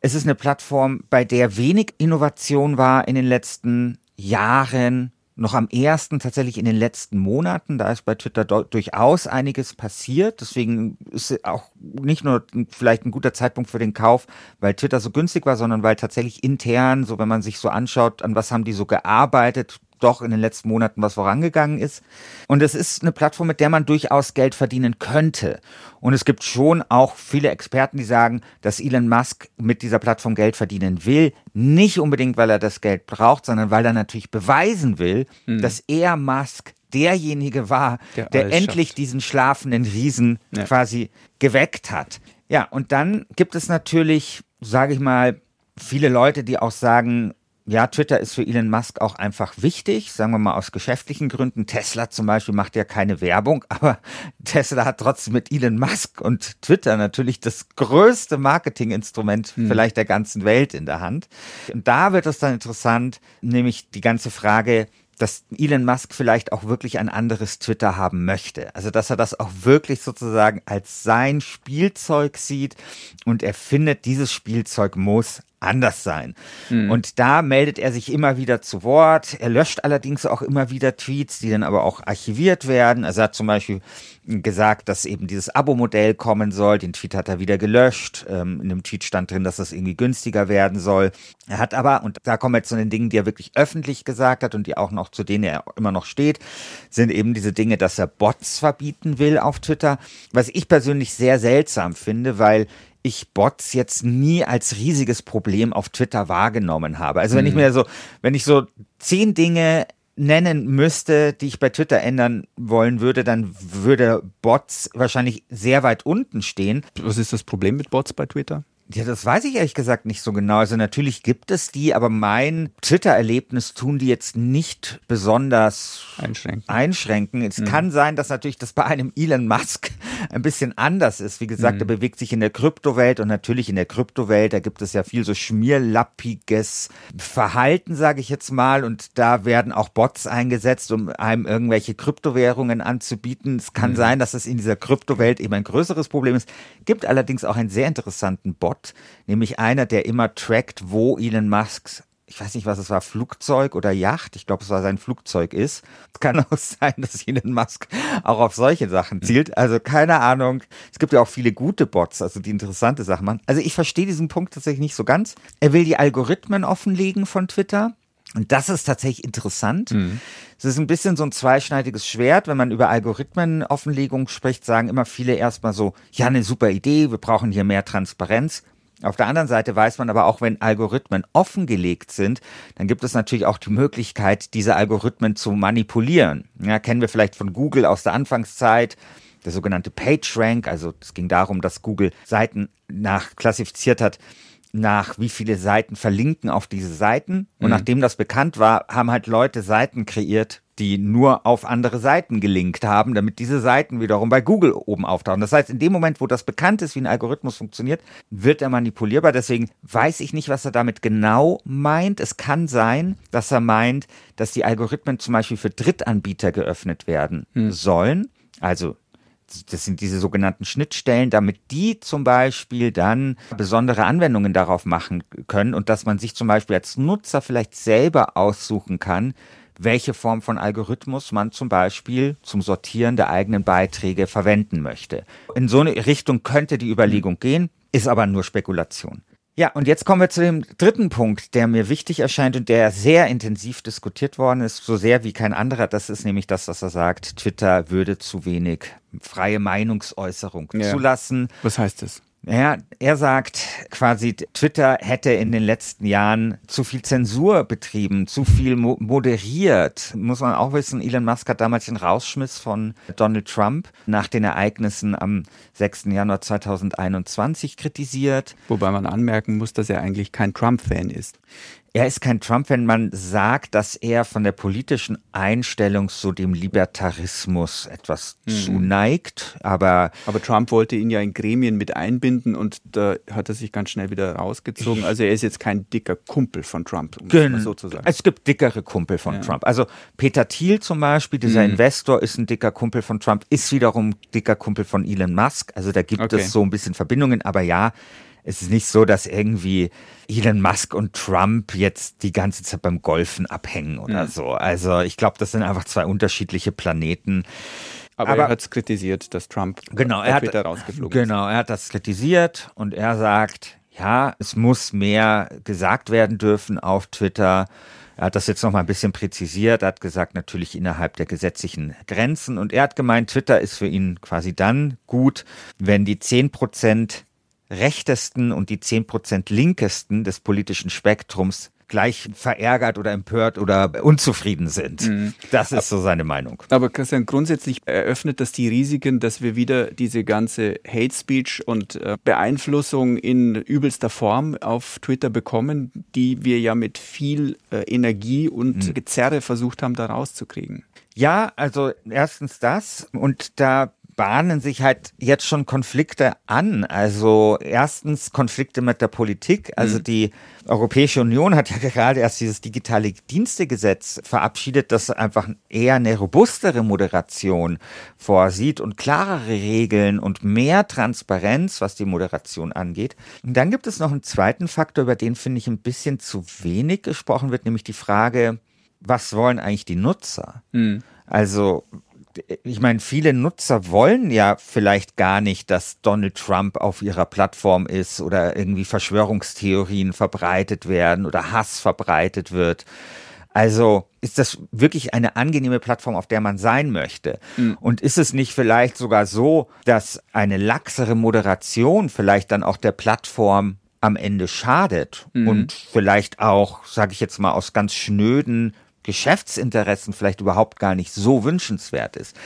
Es ist eine Plattform, bei der wenig Innovation war in den letzten Jahren, noch am ersten tatsächlich in den letzten Monaten. Da ist bei Twitter durchaus einiges passiert. Deswegen ist auch nicht nur vielleicht ein guter Zeitpunkt für den Kauf, weil Twitter so günstig war, sondern weil tatsächlich intern, so wenn man sich so anschaut, an was haben die so gearbeitet, doch in den letzten Monaten was vorangegangen ist. Und es ist eine Plattform, mit der man durchaus Geld verdienen könnte. Und es gibt schon auch viele Experten, die sagen, dass Elon Musk mit dieser Plattform Geld verdienen will. Nicht unbedingt, weil er das Geld braucht, sondern weil er natürlich beweisen will, mhm. dass er Musk derjenige war, der, der endlich schafft. diesen schlafenden Riesen ja. quasi geweckt hat. Ja, und dann gibt es natürlich, sage ich mal, viele Leute, die auch sagen, ja, Twitter ist für Elon Musk auch einfach wichtig, sagen wir mal aus geschäftlichen Gründen. Tesla zum Beispiel macht ja keine Werbung, aber Tesla hat trotzdem mit Elon Musk und Twitter natürlich das größte Marketinginstrument hm. vielleicht der ganzen Welt in der Hand. Und da wird es dann interessant, nämlich die ganze Frage, dass Elon Musk vielleicht auch wirklich ein anderes Twitter haben möchte. Also, dass er das auch wirklich sozusagen als sein Spielzeug sieht und er findet, dieses Spielzeug muss anders sein. Mhm. Und da meldet er sich immer wieder zu Wort. Er löscht allerdings auch immer wieder Tweets, die dann aber auch archiviert werden. Also er hat zum Beispiel gesagt, dass eben dieses Abo-Modell kommen soll. Den Tweet hat er wieder gelöscht. Ähm, in dem Tweet stand drin, dass das irgendwie günstiger werden soll. Er hat aber, und da kommen wir jetzt zu den Dingen, die er wirklich öffentlich gesagt hat und die auch noch, zu denen er immer noch steht, sind eben diese Dinge, dass er Bots verbieten will auf Twitter. Was ich persönlich sehr seltsam finde, weil ich Bots jetzt nie als riesiges Problem auf Twitter wahrgenommen habe. Also wenn mhm. ich mir so, wenn ich so zehn Dinge nennen müsste, die ich bei Twitter ändern wollen würde, dann würde Bots wahrscheinlich sehr weit unten stehen. Was ist das Problem mit Bots bei Twitter? Ja, das weiß ich ehrlich gesagt nicht so genau. Also natürlich gibt es die, aber mein Twitter-Erlebnis tun die jetzt nicht besonders einschränken. einschränken. Es mhm. kann sein, dass natürlich das bei einem Elon Musk ein bisschen anders ist. Wie gesagt, mhm. er bewegt sich in der Kryptowelt und natürlich in der Kryptowelt, da gibt es ja viel so schmierlappiges Verhalten, sage ich jetzt mal. Und da werden auch Bots eingesetzt, um einem irgendwelche Kryptowährungen anzubieten. Es kann mhm. sein, dass es in dieser Kryptowelt eben ein größeres Problem ist. Gibt allerdings auch einen sehr interessanten Bot Bot, nämlich einer, der immer trackt, wo Elon Musks ich weiß nicht, was es war, Flugzeug oder Yacht. Ich glaube, es war sein Flugzeug ist. Es kann auch sein, dass Elon Musk auch auf solche Sachen zielt. Also keine Ahnung. Es gibt ja auch viele gute Bots, also die interessante Sachen machen. Also ich verstehe diesen Punkt tatsächlich nicht so ganz. Er will die Algorithmen offenlegen von Twitter. Und das ist tatsächlich interessant. Mhm. Es ist ein bisschen so ein zweischneidiges Schwert. Wenn man über Algorithmenoffenlegung spricht, sagen immer viele erstmal so, ja, eine super Idee, wir brauchen hier mehr Transparenz. Auf der anderen Seite weiß man aber auch, wenn Algorithmen offengelegt sind, dann gibt es natürlich auch die Möglichkeit, diese Algorithmen zu manipulieren. Ja, kennen wir vielleicht von Google aus der Anfangszeit, der sogenannte PageRank. Also es ging darum, dass Google Seiten nachklassifiziert hat, nach wie viele Seiten verlinken auf diese Seiten. Und Mhm. nachdem das bekannt war, haben halt Leute Seiten kreiert, die nur auf andere Seiten gelinkt haben, damit diese Seiten wiederum bei Google oben auftauchen. Das heißt, in dem Moment, wo das bekannt ist, wie ein Algorithmus funktioniert, wird er manipulierbar. Deswegen weiß ich nicht, was er damit genau meint. Es kann sein, dass er meint, dass die Algorithmen zum Beispiel für Drittanbieter geöffnet werden sollen. Also das sind diese sogenannten Schnittstellen, damit die zum Beispiel dann besondere Anwendungen darauf machen können und dass man sich zum Beispiel als Nutzer vielleicht selber aussuchen kann, welche Form von Algorithmus man zum Beispiel zum Sortieren der eigenen Beiträge verwenden möchte. In so eine Richtung könnte die Überlegung gehen, ist aber nur Spekulation. Ja, und jetzt kommen wir zu dem dritten Punkt, der mir wichtig erscheint und der sehr intensiv diskutiert worden ist, so sehr wie kein anderer. Das ist nämlich das, was er sagt, Twitter würde zu wenig freie Meinungsäußerung Ja. zulassen. Was heißt das? Ja, er sagt quasi, Twitter hätte in den letzten Jahren zu viel Zensur betrieben, zu viel mo moderiert. Muss man auch wissen, Elon Musk hat damals den Rausschmiss von Donald Trump nach den Ereignissen am 6. Januar 2021 kritisiert. Wobei man anmerken muss, dass er eigentlich kein Trump-Fan ist. Er ist kein Trump-Fan. Man sagt, dass er von der politischen Einstellung zu dem Libertarismus etwas zuneigt. Aber Aber Trump wollte ihn ja in Gremien mit einbinden und da hat er sich ganz schnell wieder rausgezogen. Also er ist jetzt kein dicker Kumpel von Trump, um es mal so zu sagen. Es gibt dickere Kumpel von Trump. Also Peter Thiel zum Beispiel, dieser Mhm. Investor, ist ein dicker Kumpel von Trump, ist wiederum dicker Kumpel von Elon Musk. Also da gibt Okay. es so ein bisschen Verbindungen. Aber ja, es ist nicht so, dass irgendwie Elon Musk und Trump jetzt die ganze Zeit beim Golfen abhängen oder Mhm. so. Also ich glaube, das sind einfach zwei unterschiedliche Planeten. Aber, aber- er hat es kritisiert, dass Trump Genau, er hat, Twitter rausgeflogen genau, er hat das kritisiert und er sagt, ja, es muss mehr gesagt werden dürfen auf Twitter. Er hat das jetzt noch mal ein bisschen präzisiert, er hat gesagt, natürlich innerhalb der gesetzlichen Grenzen und er hat gemeint, Twitter ist für ihn quasi dann gut, wenn die 10% rechtesten und die 10% linkesten des politischen Spektrums gleich verärgert oder empört oder unzufrieden sind. Das ist so seine Meinung. Aber Christian, grundsätzlich eröffnet das die Risiken, dass wir wieder diese ganze Hate Speech und äh, Beeinflussung in übelster Form auf Twitter bekommen, die wir ja mit viel äh, Energie und Gezerre versucht haben, da rauszukriegen. Ja, also erstens das und da bahnen sich halt jetzt schon Konflikte an. Also erstens Konflikte mit der Politik. Also die Europäische Union hat ja gerade erst dieses digitale Dienstegesetz verabschiedet, das einfach eher eine robustere Moderation vorsieht und klarere Regeln und mehr Transparenz, was die Moderation angeht. Und dann gibt es noch einen zweiten Faktor, über den finde ich ein bisschen zu wenig gesprochen wird, nämlich die Frage, was wollen eigentlich die Nutzer? Also, ich meine, viele Nutzer wollen ja vielleicht gar nicht, dass Donald Trump auf ihrer Plattform ist oder irgendwie Verschwörungstheorien verbreitet werden oder Hass verbreitet wird. Also ist das wirklich eine angenehme Plattform, auf der man sein möchte? Und ist es nicht vielleicht sogar so, dass eine laxere Moderation vielleicht dann auch der Plattform am Ende schadet und vielleicht auch, sage ich jetzt mal, aus ganz schnöden Geschäftsinteressen vielleicht überhaupt gar nicht so wünschenswert ist.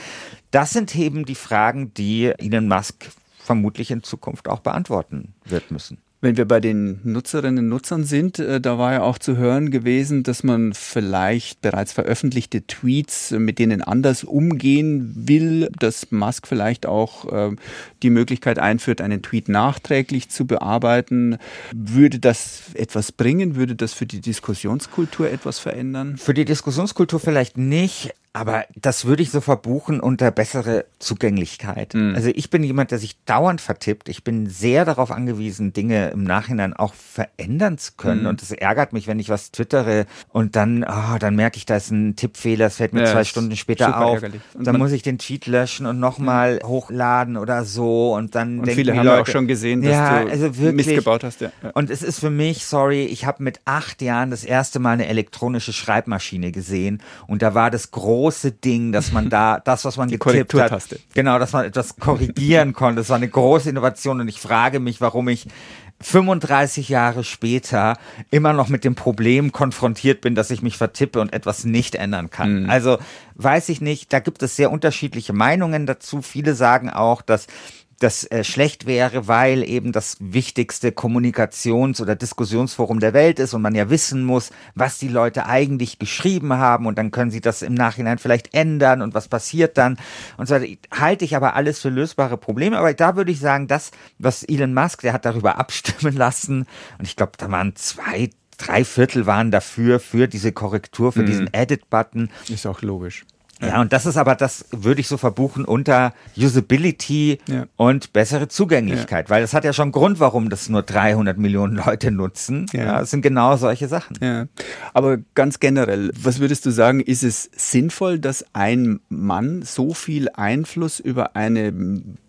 Das sind eben die Fragen, die Elon Musk vermutlich in Zukunft auch beantworten wird müssen. Wenn wir bei den Nutzerinnen und Nutzern sind, äh, da war ja auch zu hören gewesen, dass man vielleicht bereits veröffentlichte Tweets, äh, mit denen anders umgehen will, dass Musk vielleicht auch äh, die Möglichkeit einführt, einen Tweet nachträglich zu bearbeiten. Würde das etwas bringen? Würde das für die Diskussionskultur etwas verändern? Für die Diskussionskultur vielleicht nicht, aber das würde ich so verbuchen unter bessere Zugänglichkeit. Also ich bin jemand, der sich dauernd vertippt. Ich bin sehr darauf angewiesen, Dinge im Nachhinein auch verändern zu können. Und es ärgert mich, wenn ich was twittere und dann, oh, dann merke ich, da ist ein Tippfehler, es fällt mir Ja, zwei Stunden später auf. ärgerlich. Und Dann muss ich den Tweet löschen und nochmal hochladen oder so. Und dann Und denken viele die haben Leute, ja auch schon gesehen, dass ja, du also wirklich, Mist gebaut hast. Ja. Ja. und es ist für mich, sorry, ich habe mit acht Jahren das erste Mal eine elektronische Schreibmaschine gesehen und da war das große Ding, dass man da das, was man Die getippt hat, genau, dass man etwas korrigieren konnte. Das war eine große Innovation und ich frage mich, warum ich 35 Jahre später immer noch mit dem Problem konfrontiert bin, dass ich mich vertippe und etwas nicht ändern kann. Also weiß ich nicht, da gibt es sehr unterschiedliche Meinungen dazu. Viele sagen auch, dass das äh, schlecht wäre, weil eben das wichtigste Kommunikations- oder Diskussionsforum der Welt ist und man ja wissen muss, was die Leute eigentlich geschrieben haben und dann können sie das im Nachhinein vielleicht ändern und was passiert dann und so weiter. Halte ich aber alles für lösbare Probleme, aber da würde ich sagen, das, was Elon Musk, der hat darüber abstimmen lassen und ich glaube, da waren zwei, drei Viertel waren dafür, für diese Korrektur, für mhm. diesen Edit-Button. Ist auch logisch. Ja, und das ist aber, das würde ich so verbuchen unter Usability ja. und bessere Zugänglichkeit, ja. weil das hat ja schon Grund, warum das nur 300 Millionen Leute nutzen. Ja. ja, das sind genau solche Sachen. Ja. Aber ganz generell, was würdest du sagen, ist es sinnvoll, dass ein Mann so viel Einfluss über eine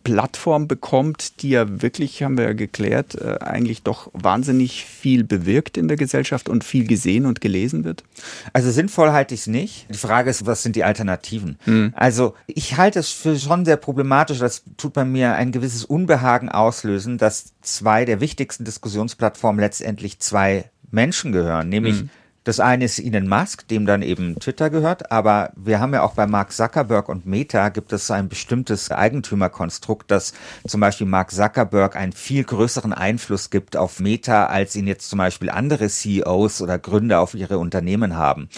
Plattform bekommt, die ja wirklich, haben wir ja geklärt, äh, eigentlich doch wahnsinnig viel bewirkt in der Gesellschaft und viel gesehen und gelesen wird? Also sinnvoll halte ich es nicht. Die Frage ist, was sind die Alternativen? Mhm. Also ich halte es für schon sehr problematisch, das tut bei mir ein gewisses Unbehagen auslösen, dass zwei der wichtigsten Diskussionsplattformen letztendlich zwei Menschen gehören, nämlich mhm das eine ist Elon Musk, dem dann eben Twitter gehört, aber wir haben ja auch bei Mark Zuckerberg und Meta gibt es ein bestimmtes Eigentümerkonstrukt, dass zum Beispiel Mark Zuckerberg einen viel größeren Einfluss gibt auf Meta, als ihn jetzt zum Beispiel andere CEOs oder Gründer auf ihre Unternehmen haben.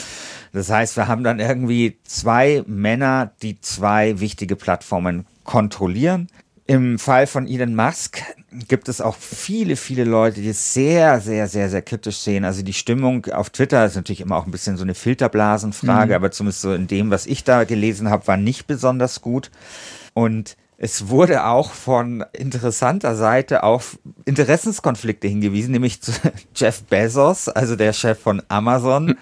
Das heißt, wir haben dann irgendwie zwei Männer, die zwei wichtige Plattformen kontrollieren. Im Fall von Elon Musk gibt es auch viele, viele Leute, die es sehr, sehr, sehr, sehr kritisch sehen. Also die Stimmung auf Twitter ist natürlich immer auch ein bisschen so eine Filterblasenfrage, mhm. aber zumindest so in dem, was ich da gelesen habe, war nicht besonders gut. Und es wurde auch von interessanter Seite auf Interessenskonflikte hingewiesen, nämlich zu Jeff Bezos, also der Chef von Amazon.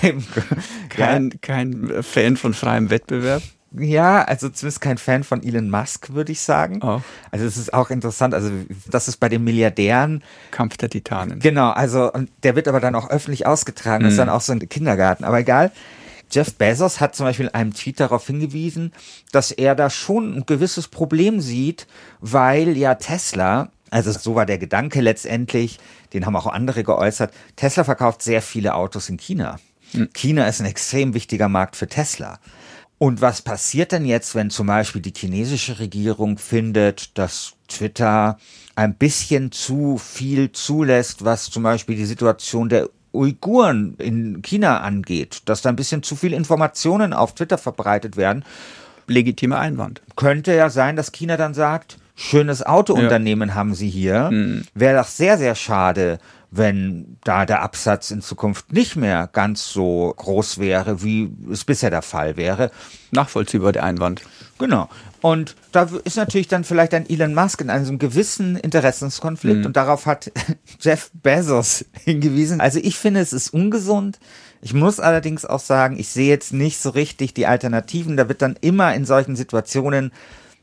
kein, kein Fan von freiem Wettbewerb ja, also zumindest kein Fan von Elon Musk, würde ich sagen. Oh. Also es ist auch interessant, also das ist bei den Milliardären. Kampf der Titanen. Genau, also und der wird aber dann auch öffentlich ausgetragen, mhm. ist dann auch so ein Kindergarten, aber egal. Jeff Bezos hat zum Beispiel in einem Tweet darauf hingewiesen, dass er da schon ein gewisses Problem sieht, weil ja Tesla, also so war der Gedanke letztendlich, den haben auch andere geäußert, Tesla verkauft sehr viele Autos in China. Mhm. China ist ein extrem wichtiger Markt für Tesla. Und was passiert denn jetzt, wenn zum Beispiel die chinesische Regierung findet, dass Twitter ein bisschen zu viel zulässt, was zum Beispiel die Situation der Uiguren in China angeht, dass da ein bisschen zu viel Informationen auf Twitter verbreitet werden. Legitimer Einwand. Könnte ja sein, dass China dann sagt, schönes Autounternehmen ja. haben sie hier. Mhm. Wäre doch sehr, sehr schade, wenn da der Absatz in Zukunft nicht mehr ganz so groß wäre, wie es bisher der Fall wäre. Nachvollziehbar der Einwand. Genau. Und da ist natürlich dann vielleicht ein Elon Musk in einem gewissen Interessenskonflikt mhm. und darauf hat Jeff Bezos hingewiesen. Also ich finde, es ist ungesund. Ich muss allerdings auch sagen, ich sehe jetzt nicht so richtig die Alternativen. Da wird dann immer in solchen Situationen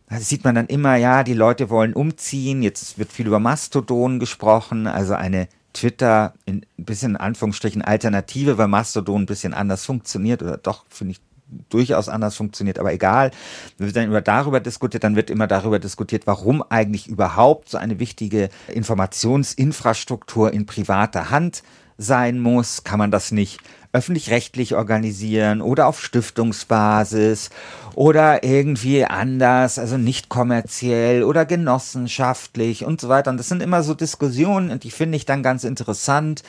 da sieht man dann immer, ja, die Leute wollen umziehen. Jetzt wird viel über Mastodon gesprochen, also eine Twitter in ein bisschen in Anführungsstrichen Alternative, weil Mastodon ein bisschen anders funktioniert oder doch, finde ich, durchaus anders funktioniert, aber egal. Wenn wir dann über darüber diskutiert, dann wird immer darüber diskutiert, warum eigentlich überhaupt so eine wichtige Informationsinfrastruktur in privater Hand sein muss. Kann man das nicht öffentlich-rechtlich organisieren oder auf Stiftungsbasis oder irgendwie anders, also nicht kommerziell oder genossenschaftlich und so weiter. Und das sind immer so Diskussionen und die finde ich dann ganz interessant.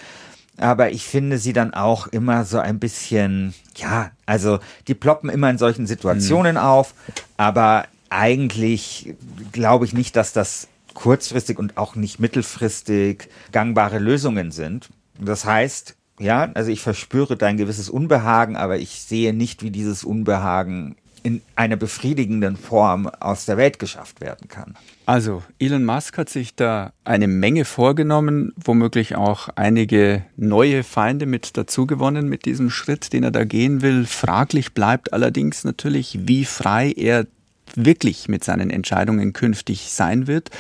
Aber ich finde sie dann auch immer so ein bisschen, ja, also die ploppen immer in solchen Situationen mhm. auf, aber eigentlich glaube ich nicht, dass das kurzfristig und auch nicht mittelfristig gangbare Lösungen sind. Das heißt, ja, also ich verspüre dein gewisses Unbehagen, aber ich sehe nicht, wie dieses Unbehagen in einer befriedigenden Form aus der Welt geschafft werden kann. Also, Elon Musk hat sich da eine Menge vorgenommen, womöglich auch einige neue Feinde mit dazu gewonnen mit diesem Schritt, den er da gehen will. Fraglich bleibt allerdings natürlich, wie frei er wirklich mit seinen Entscheidungen künftig sein wird.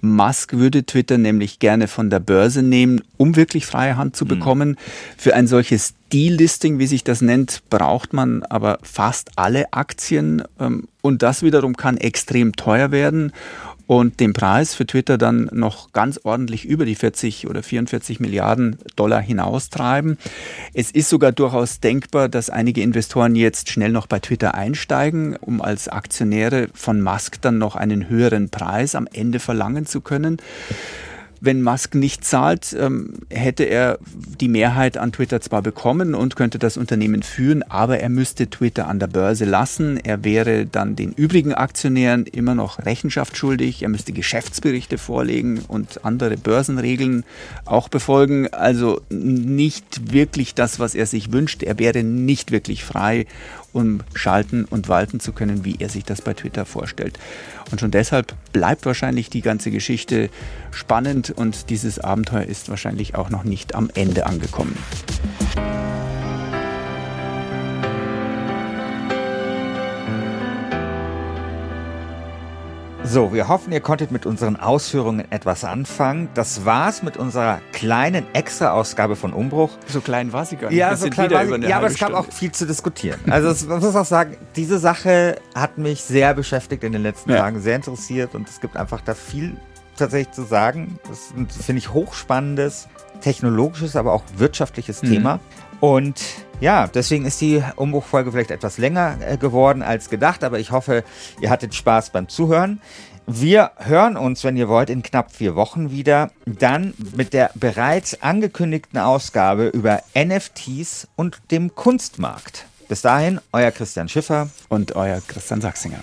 Musk würde Twitter nämlich gerne von der Börse nehmen, um wirklich freie Hand zu hm. bekommen. Mhm. Für ein solches Delisting, wie sich das nennt, braucht man aber fast alle Aktien ähm, und das wiederum kann extrem teuer werden. Und den Preis für Twitter dann noch ganz ordentlich über die 40 oder 44 Milliarden Dollar hinaustreiben. Es ist sogar durchaus denkbar, dass einige Investoren jetzt schnell noch bei Twitter einsteigen, um als Aktionäre von Musk dann noch einen höheren Preis am Ende verlangen zu können. Wenn Musk nicht zahlt, ähm, hätte er die Mehrheit an Twitter zwar bekommen und könnte das Unternehmen führen, aber er müsste Twitter an der Börse lassen. Er wäre dann den übrigen Aktionären immer noch Rechenschaft schuldig. Er müsste Geschäftsberichte vorlegen und andere Börsenregeln auch befolgen. Also nicht wirklich das, was er sich wünscht. Er wäre nicht wirklich frei um schalten und walten zu können, wie er sich das bei Twitter vorstellt. Und schon deshalb bleibt wahrscheinlich die ganze Geschichte spannend und dieses Abenteuer ist wahrscheinlich auch noch nicht am Ende angekommen. So, wir hoffen, ihr konntet mit unseren Ausführungen etwas anfangen. Das war's mit unserer kleinen Extra-Ausgabe von Umbruch. So klein war sie gar nicht. Ja, so klein war sie. Ja, aber es gab auch viel zu diskutieren. Also, man muss auch sagen, diese Sache hat mich sehr beschäftigt in den letzten ja. Tagen, sehr interessiert und es gibt einfach da viel tatsächlich zu sagen. Das finde ich hochspannendes, technologisches, aber auch wirtschaftliches mhm. Thema. Und ja, deswegen ist die Umbruchfolge vielleicht etwas länger äh, geworden als gedacht, aber ich hoffe, ihr hattet Spaß beim Zuhören. Wir hören uns, wenn ihr wollt, in knapp vier Wochen wieder. Dann mit der bereits angekündigten Ausgabe über NFTs und dem Kunstmarkt. Bis dahin, euer Christian Schiffer und euer Christian Sachsinger.